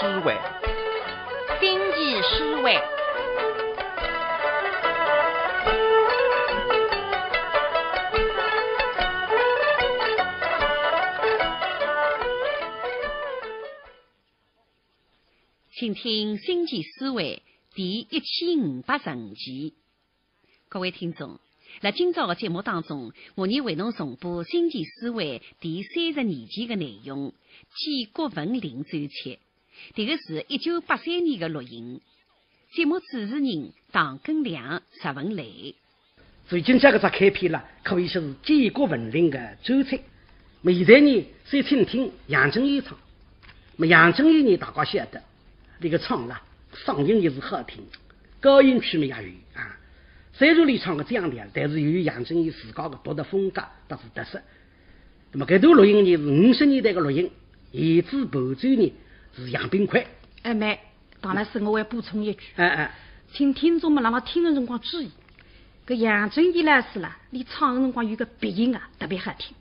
思维，经济思维。请听《星际思维》第一千五百十五集。各位听众，在今朝的节目当中，我呢为侬重播《星际思维》第三十二集的内容——建国文林专辑。这个是一九八三年的录音。节目主持人唐根良、石文雷。最近这个只开篇了，可以说是建国文林的专辑。现在呢，先听听杨振一唱。么杨振一呢，大家晓得。这个唱啦，嗓音也是好听，高音区嘛也有啊。虽然你唱个这样的，但是由于杨振宇自家的独特风格，倒是特色。那么这段录音呢是五十年代的录音，言之伴奏呢是杨冰块。哎妹，当然是我还补充一句，哎哎，请听众们让他听的辰光注意，搿杨振宇老师啦，你唱的辰光有个鼻音啊，特别好听，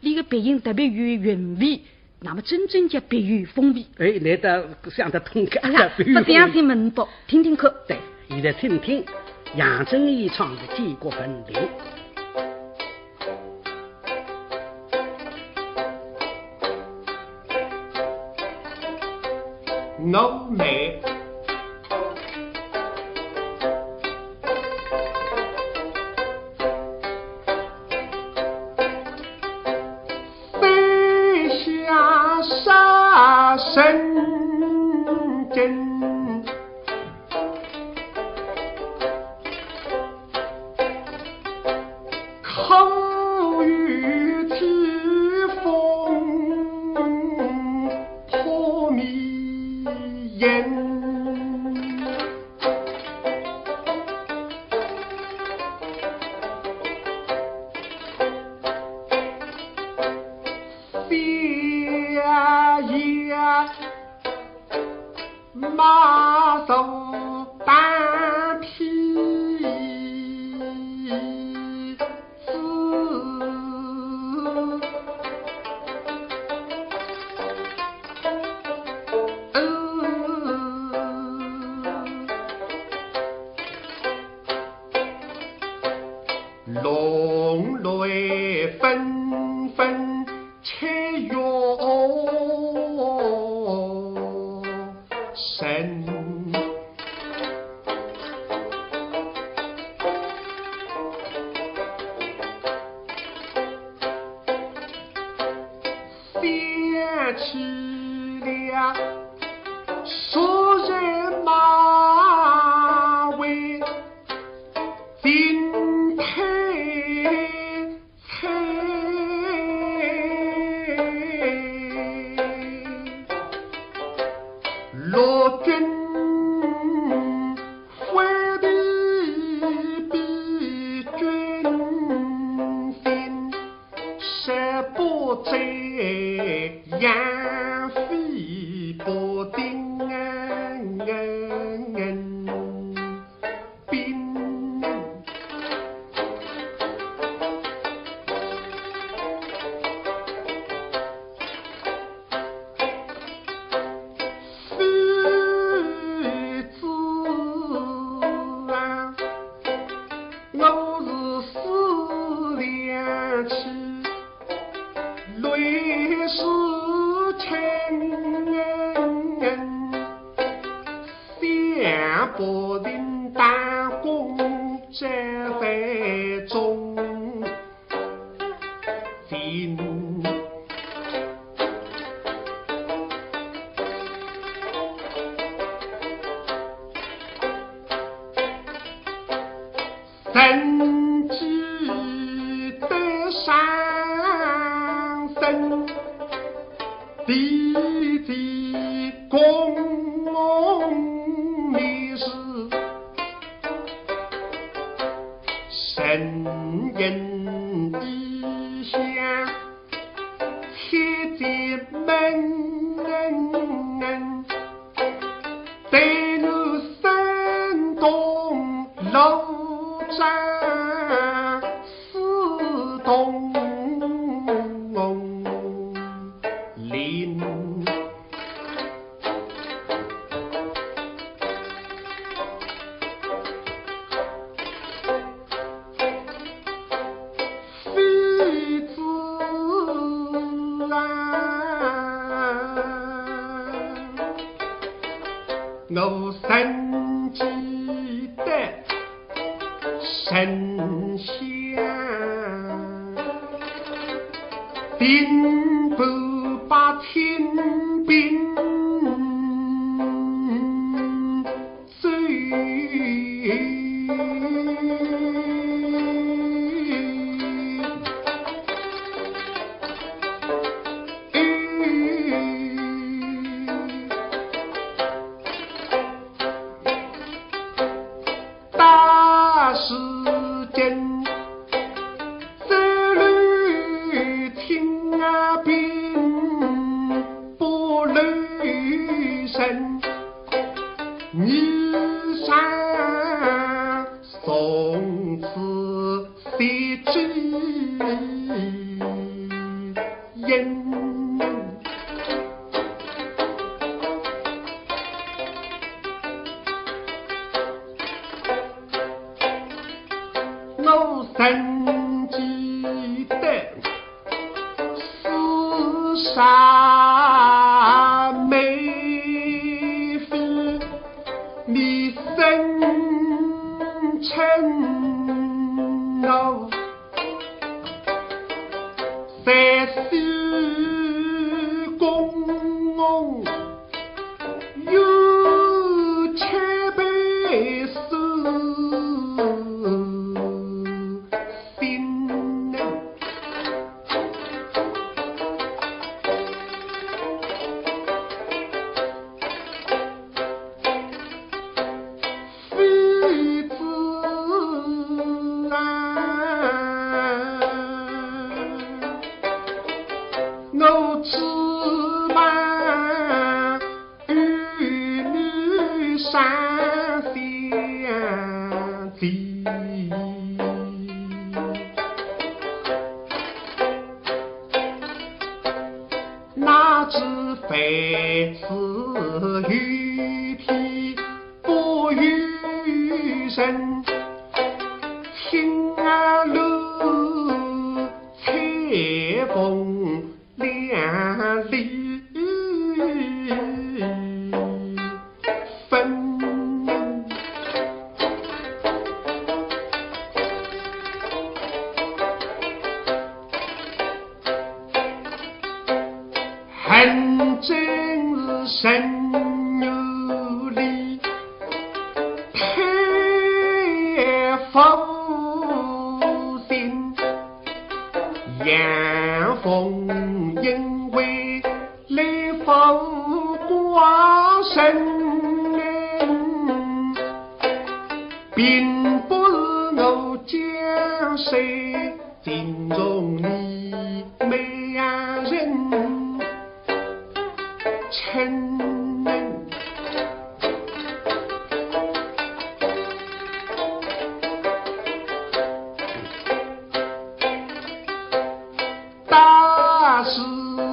你个鼻音特别有韵味。那么真正叫别有风味。哎，来得想得通个。哎呀，不这样听门道，听听看。对，现在听听杨振义唱的《建国浓眉飞下沙参不吃羊肉 send 家一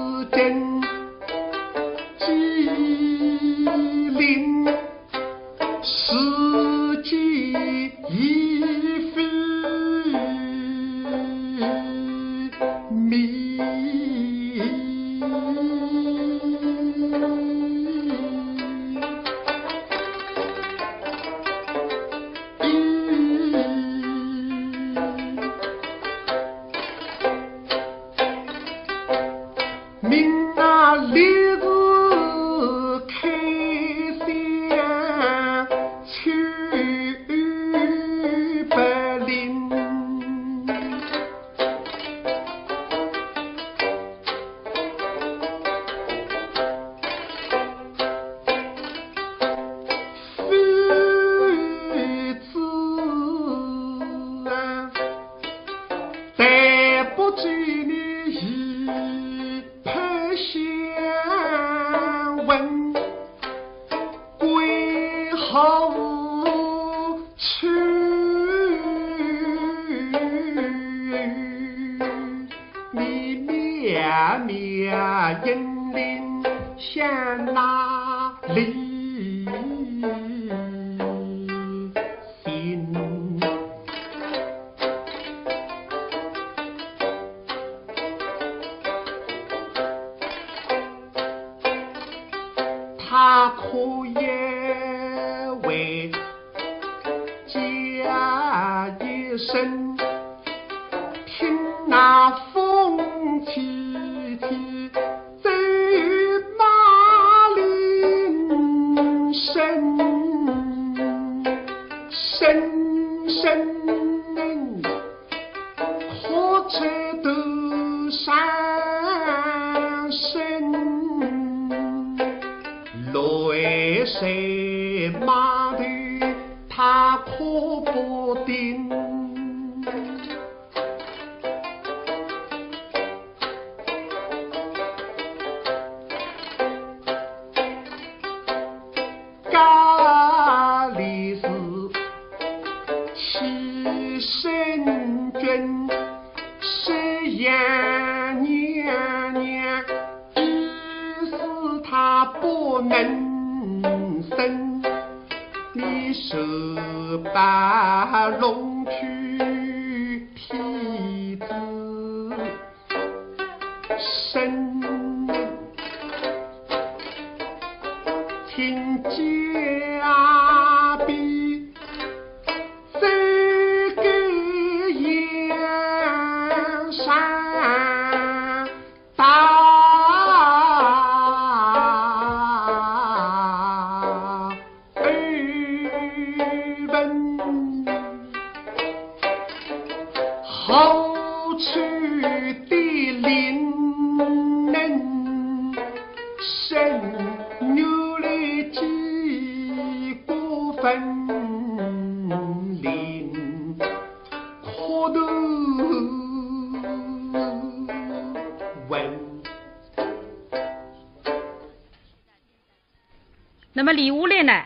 那么李下来呢，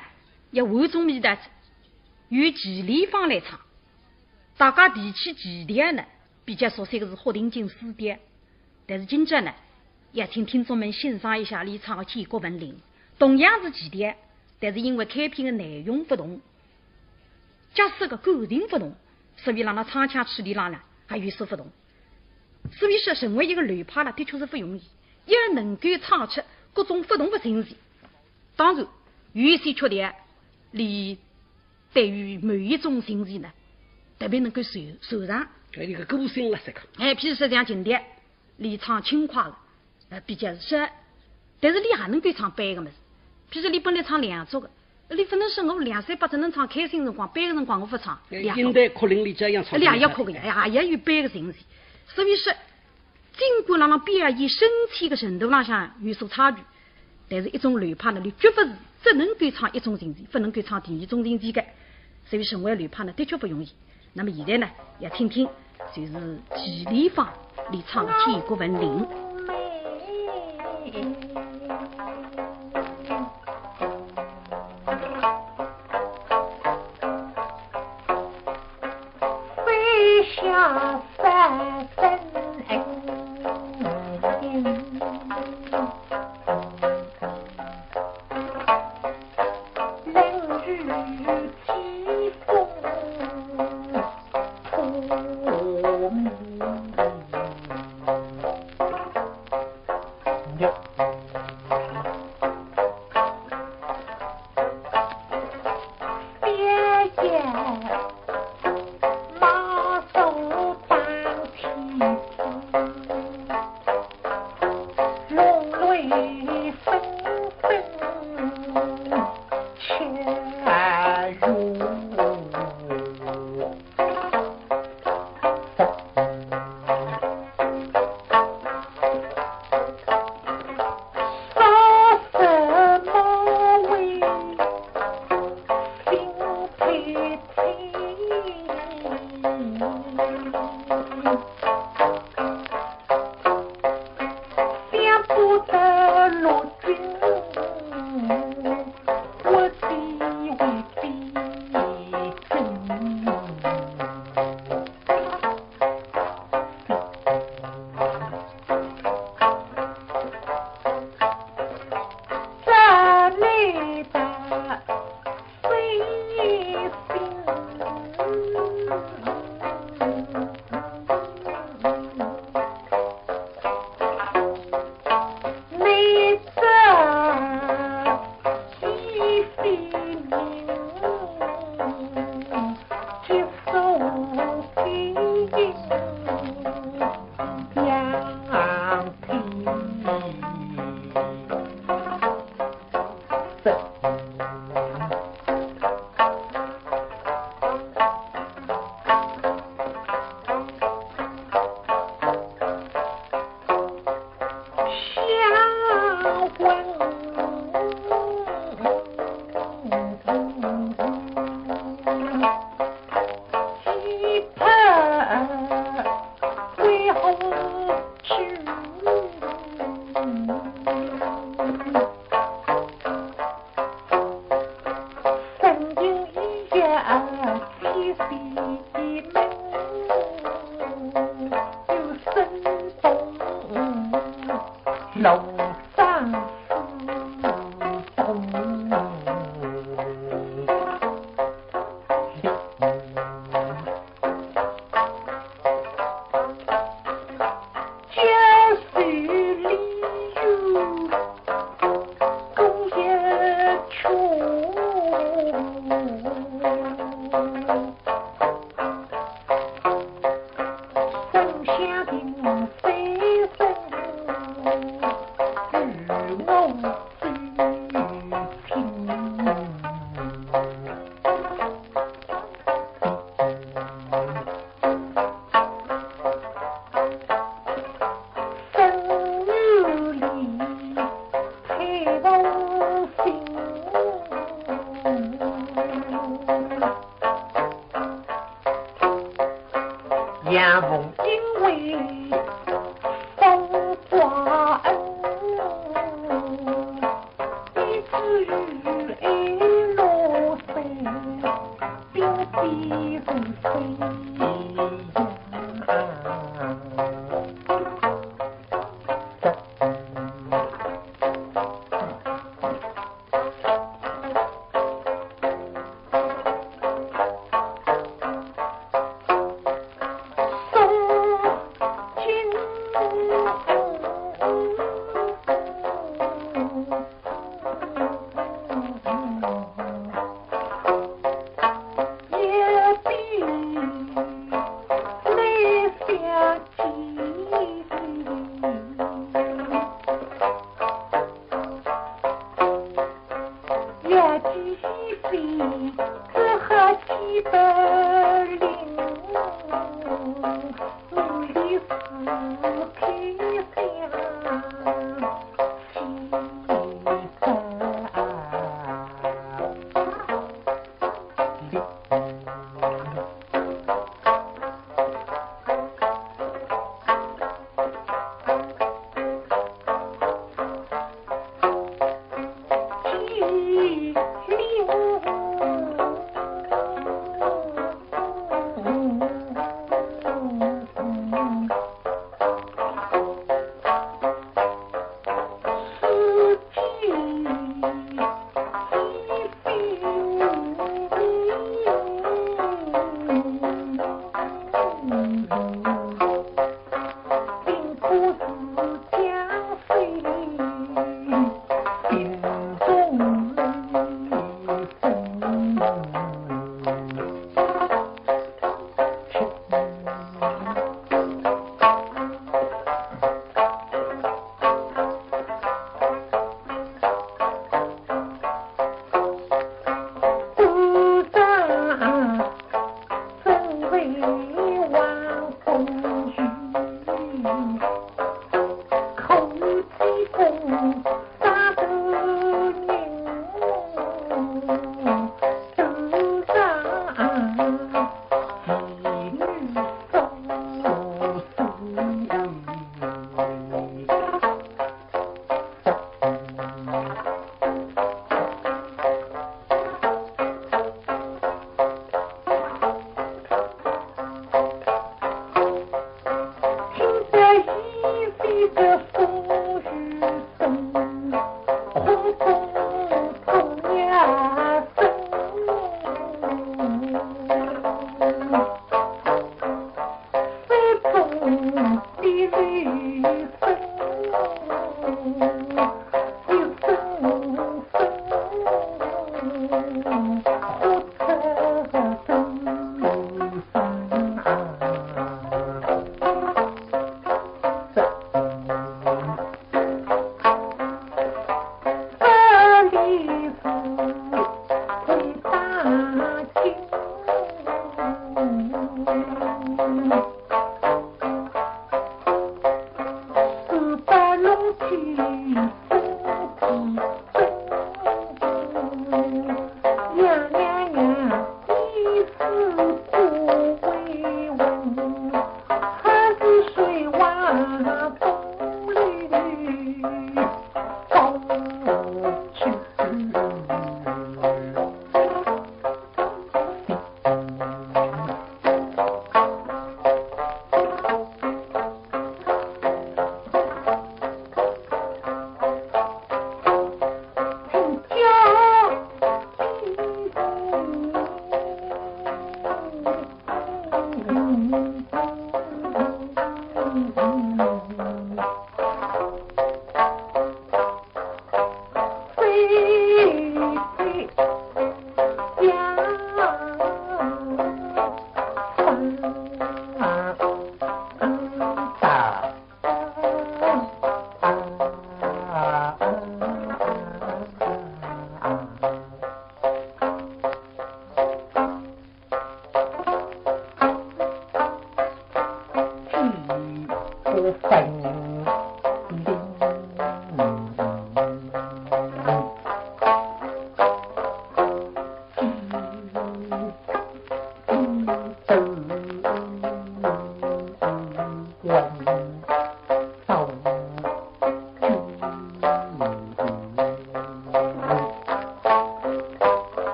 要换种味道子，与祁连芳来唱。大家提起祁连呢，比较熟悉的是《霍定金诗典》，但是今朝呢，也请听众们欣赏一下李唱的《建国文林》，同样是祁连，但是因为开篇的内容不同，假使个构成不同，所以让他唱腔处理上呢，还有所不同。所以说，成为一个流派呢，的确是不容易，要能够唱出各种不同的形式。当然，有一些缺点，你对于每一种形式呢，特别能够受受上。这一个个性了，这个。哎，譬如说像今天，你唱轻快了，呃，比较适，但是你还能够唱悲个么子。譬如说你本来唱两组的，你不能说我两三八只能唱开心辰光，悲个辰光我不唱。两应该可能你这样唱。两也要可个呀，也也有悲个形式。所以说，尽管让人表演身体的程度浪向有所差距。但是，一种流派呢，你绝不是只能够唱一种情节，不能够唱第二种情节的。所以，成为流派呢，的确不容易。那么，现在呢，要听听就是齐丽芳你唱的《天国文林》。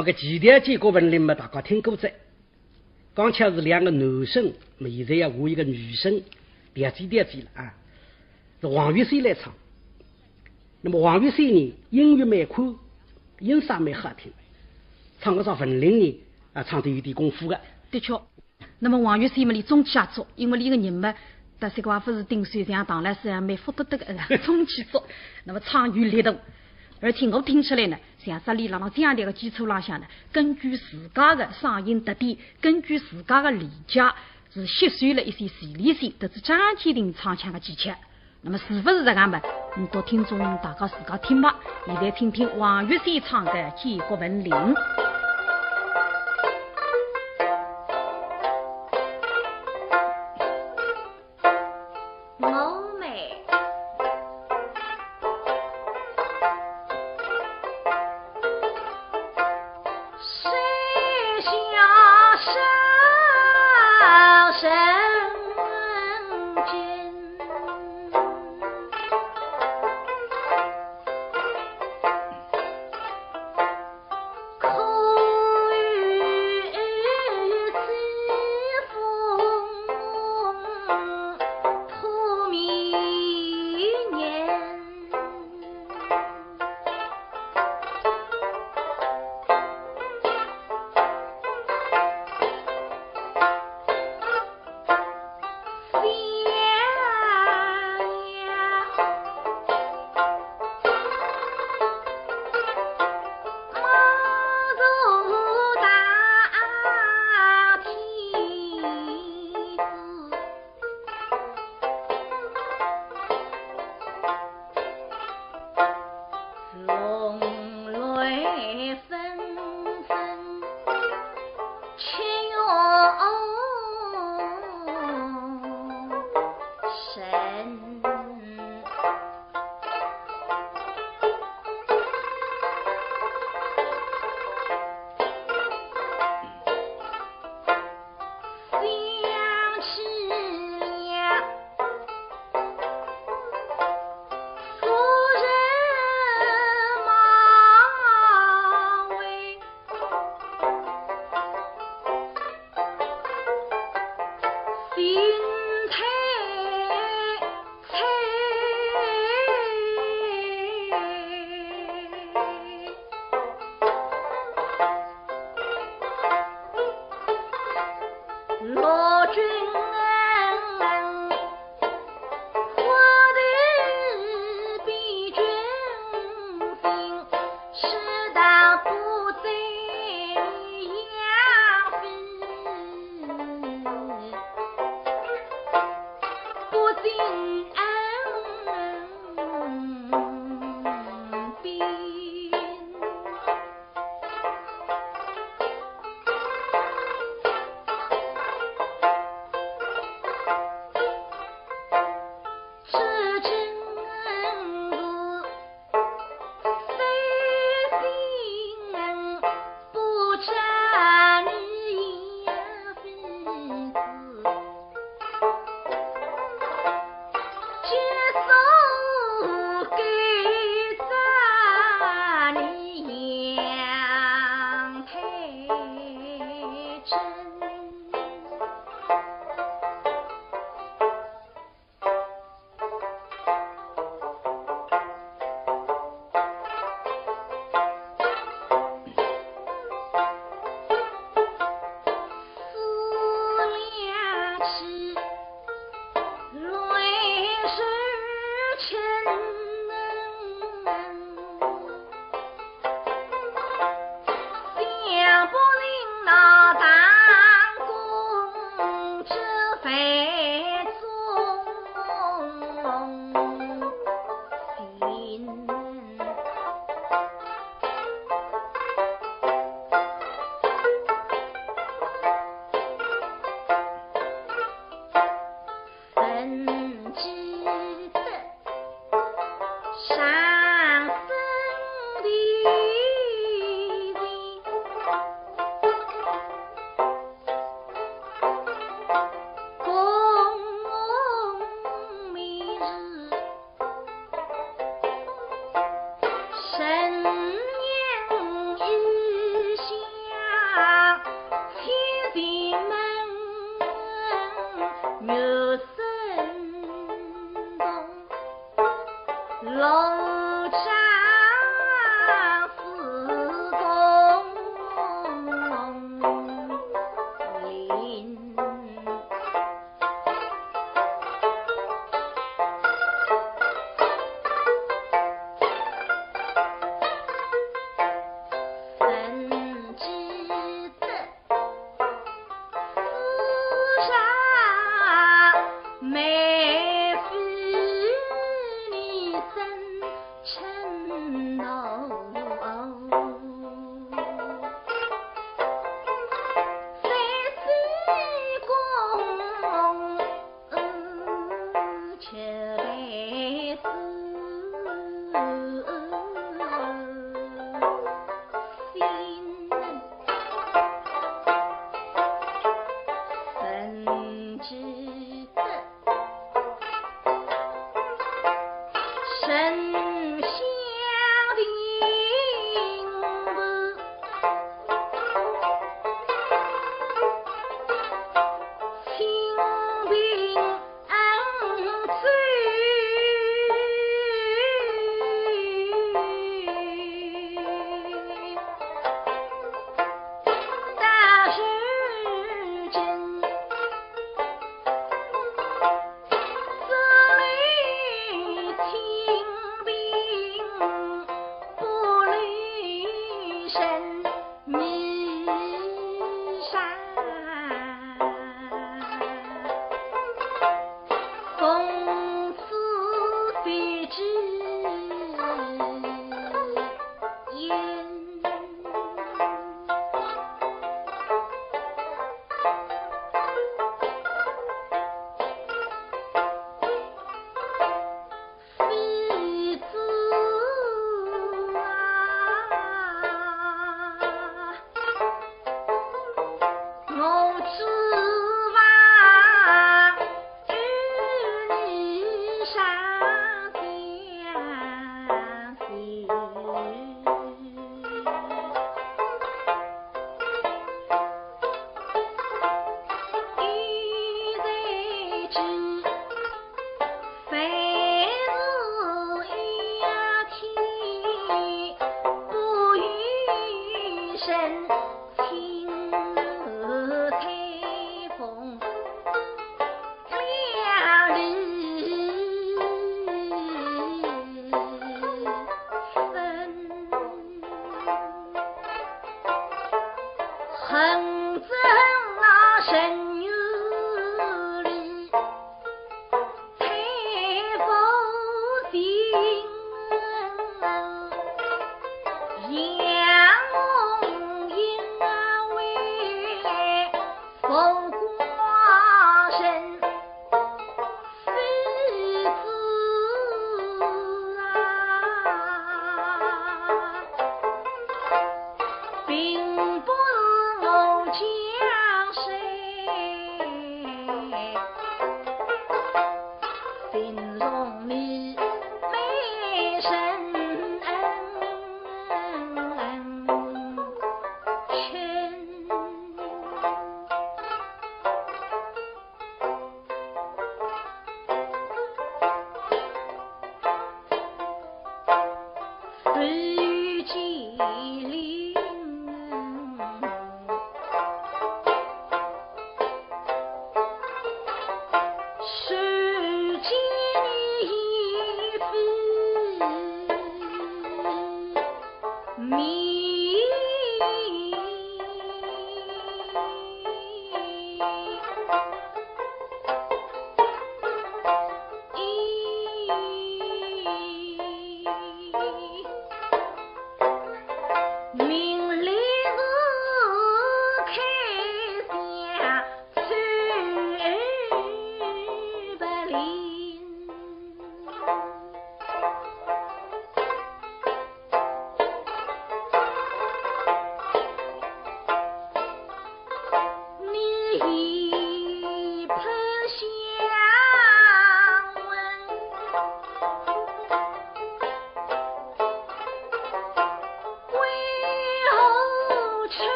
么个前天见过文林嘛，大家听过在。刚才是两个男生，么现在要我一个女生，点击点击了啊，是王玉水来唱。那么王玉水呢，音乐蛮宽，音色蛮好听，唱个上文林呢，啊，唱的有点功夫的。的确，那么王玉水嘛，你中气也足，因为你个人嘛，但是个话不是顶水上当然是蛮福得得的，中气足，那么唱有力度。而且我听起来呢，像这里那么这样的一个基础浪向呢，根据自家的嗓音特点，根据自家的理解，是吸收了一些旋律性，都是张天林唱腔的技巧。那么是不是这样嘛？你都听众大家自家听吧。现在听听王玉山唱的《建国文林》。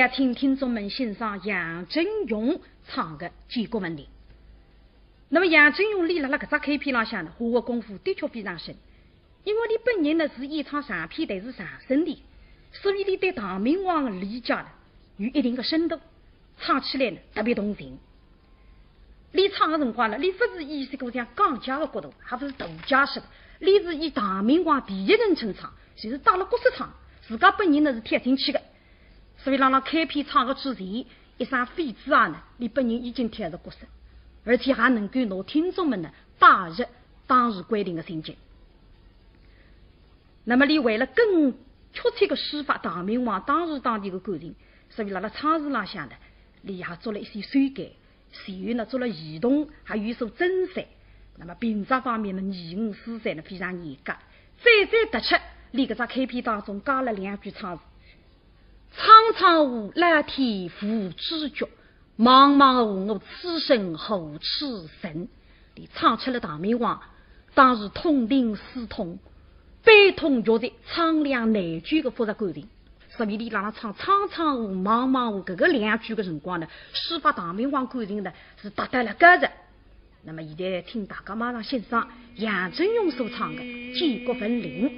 也请听众们欣赏杨振勇唱的《建国文林》。那么杨振勇立了那个扎开篇浪向呢，下的功夫的确非常深。因为你本人呢是演唱上片台是上身的，所以你对唐明皇的理解呢有一定的深度，唱起来呢特别动情。你唱的辰光呢，你不是以这个像讲家的角度，还不是独家式的，你是以唐明皇第一人称唱，就是到了角色唱，自家本人呢是贴进去的。所以，让他开篇唱个之前，一声飞子啊呢，你本人已经贴着角色，而且还能够拿听众们呢带入当时规定的情节。那么，你为了更确切的抒发唐明皇当时当地的感情，所以让他唱词浪向呢，你还做了一些修改，随后呢做了移动，还有所增删。那么，评价方面呢，拟语诗散呢非常严格。再再突出，你搿只开篇当中加了两句唱词。苍苍无蓝天无知觉，茫茫无我此生何处寻？你唱出了唐明皇当时痛定思痛、悲痛绝绝、苍凉难拒的复杂感情。所以你让他唱苍苍无、茫茫无这个两句的辰光呢，抒发唐明皇感情呢是达到了高着。那么现在听大家马上欣赏杨振勇所唱的《建国文林》。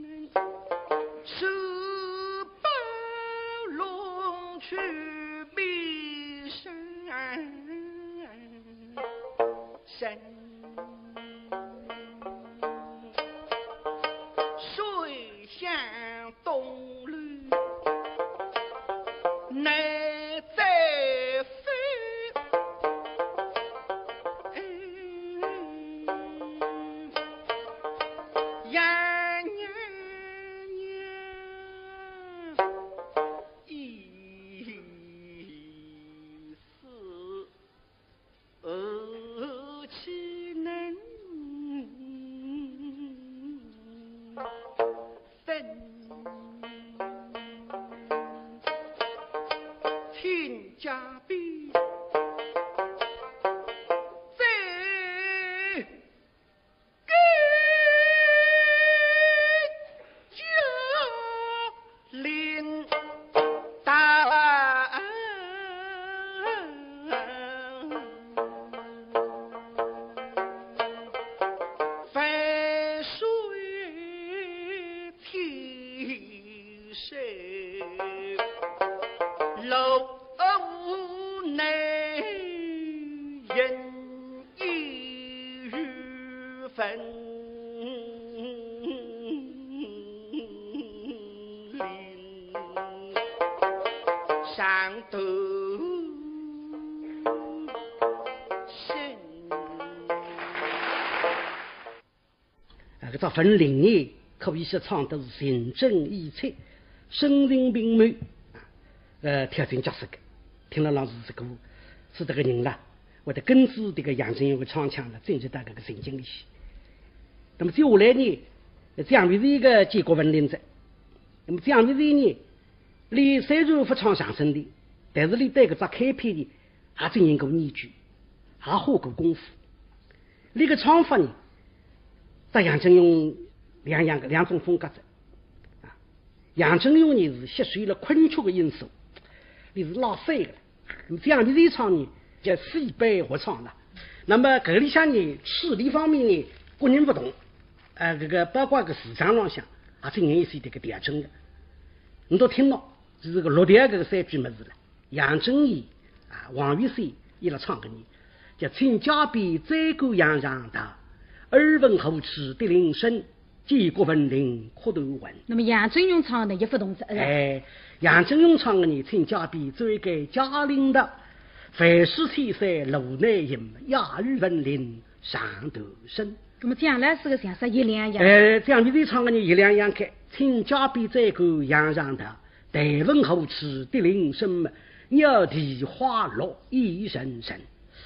难再飞，啊，搿只分林呢，可以说唱的是情真意切，声情并茂，呃，挑战角色个。听了老师这个，是这个人啦，会得根据这个杨振勇个唱腔了，进入到这个神经里去。那么接下来呢，蒋维是一个建国文林者，那么蒋维是呢，你虽然不唱相声的，但是你对搿只开篇呢，也进行过研究，也花过功夫。那个唱法呢，和杨振勇两样个两种风格子。啊，杨振勇呢是吸收了昆曲的因素，你是老三个。那么蒋维这一唱呢，叫西北合唱了。那么搿里向呢，处理方面呢，各人不同。呃，这个包括个市场上向，也进行一些这个调整的。你都听到，就是个六条搿个三句么子了。杨振义啊，王玉山伊拉唱个呢，叫请家边再过杨上大，耳闻后处的铃声，建国文林哭头闻。那么杨振勇唱的呢，也不同是，哎，杨振勇唱的呢，请家边再给嘉陵的，凡是天山路内音，雅语文林上头声。那么将来是个像是一两样，哎，这样你这唱的呢，一两样开，请嘉宾再个杨上头，待问后处的铃声嘛，鸟啼花落一声声。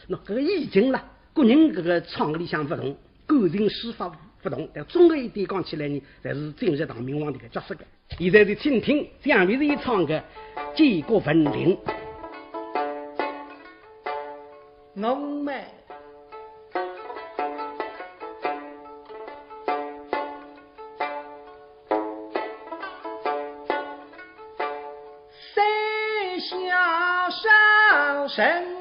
那这个意境啦，个人这个唱的里向不同，感情手法不同，但综合一点讲起来呢，才是进入唐明皇这个角色的。现在就请听蒋维这唱的《建国文林》。我们三下上神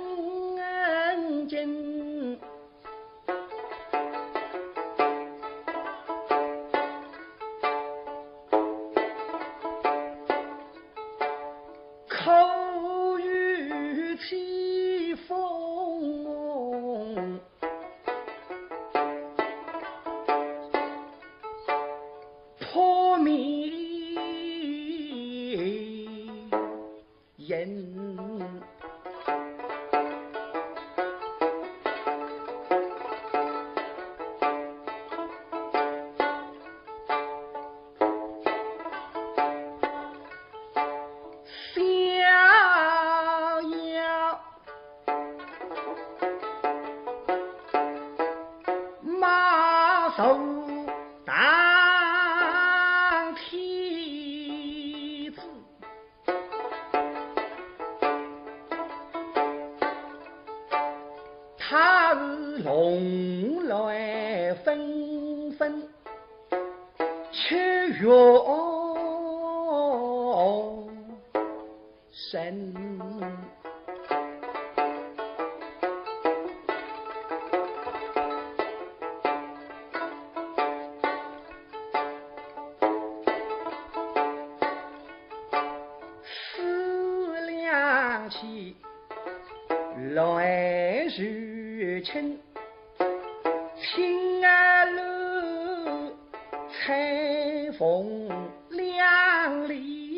彩凤两里。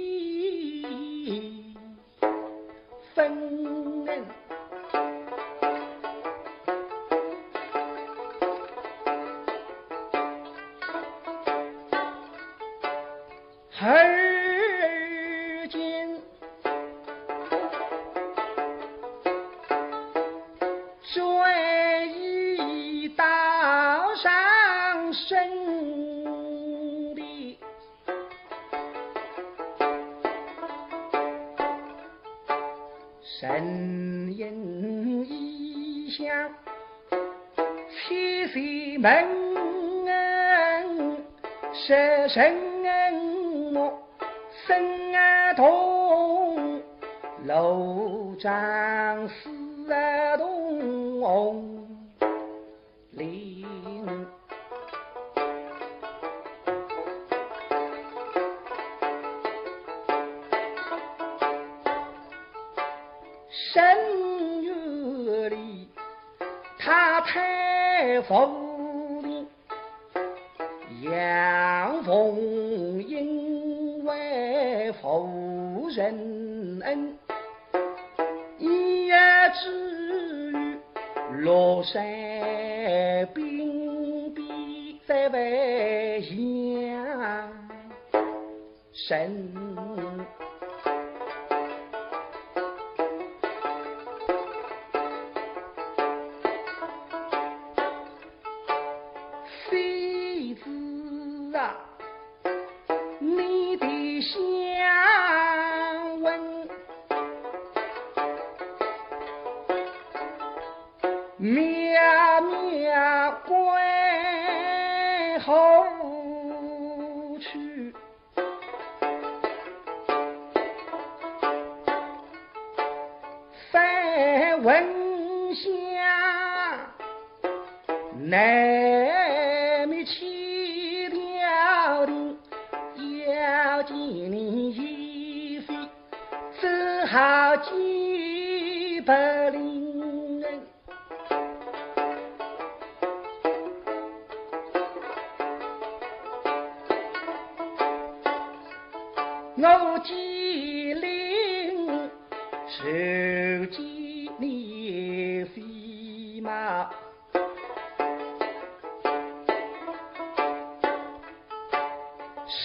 我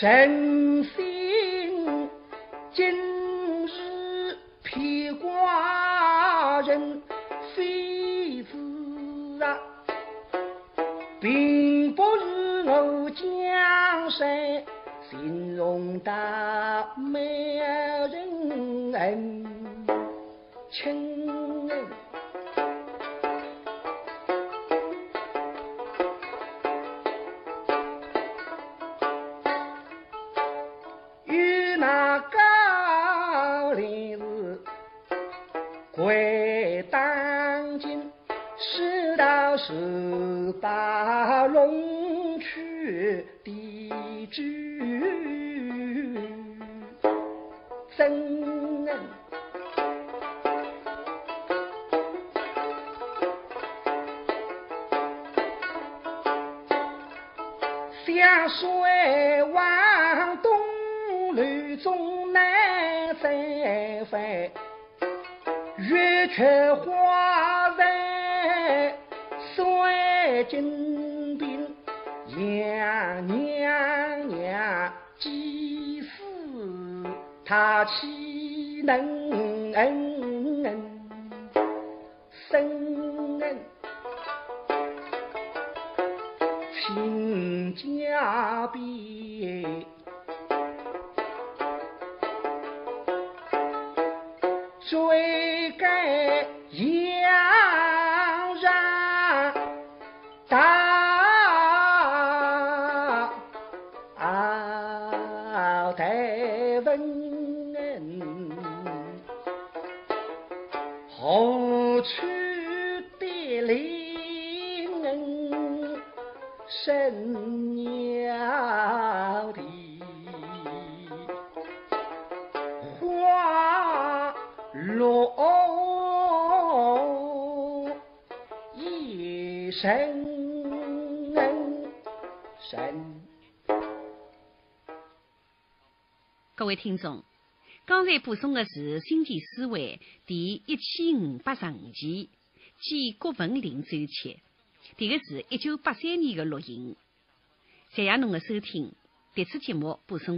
神仙。主。真湘水往东流，中南再翻，月缺花在水金各位听众。刚才播送的是《新奇思维》第一千五百十五期，记郭文林专辑。这个是一九八三年的录音。谢谢侬的收听，这次节目播送。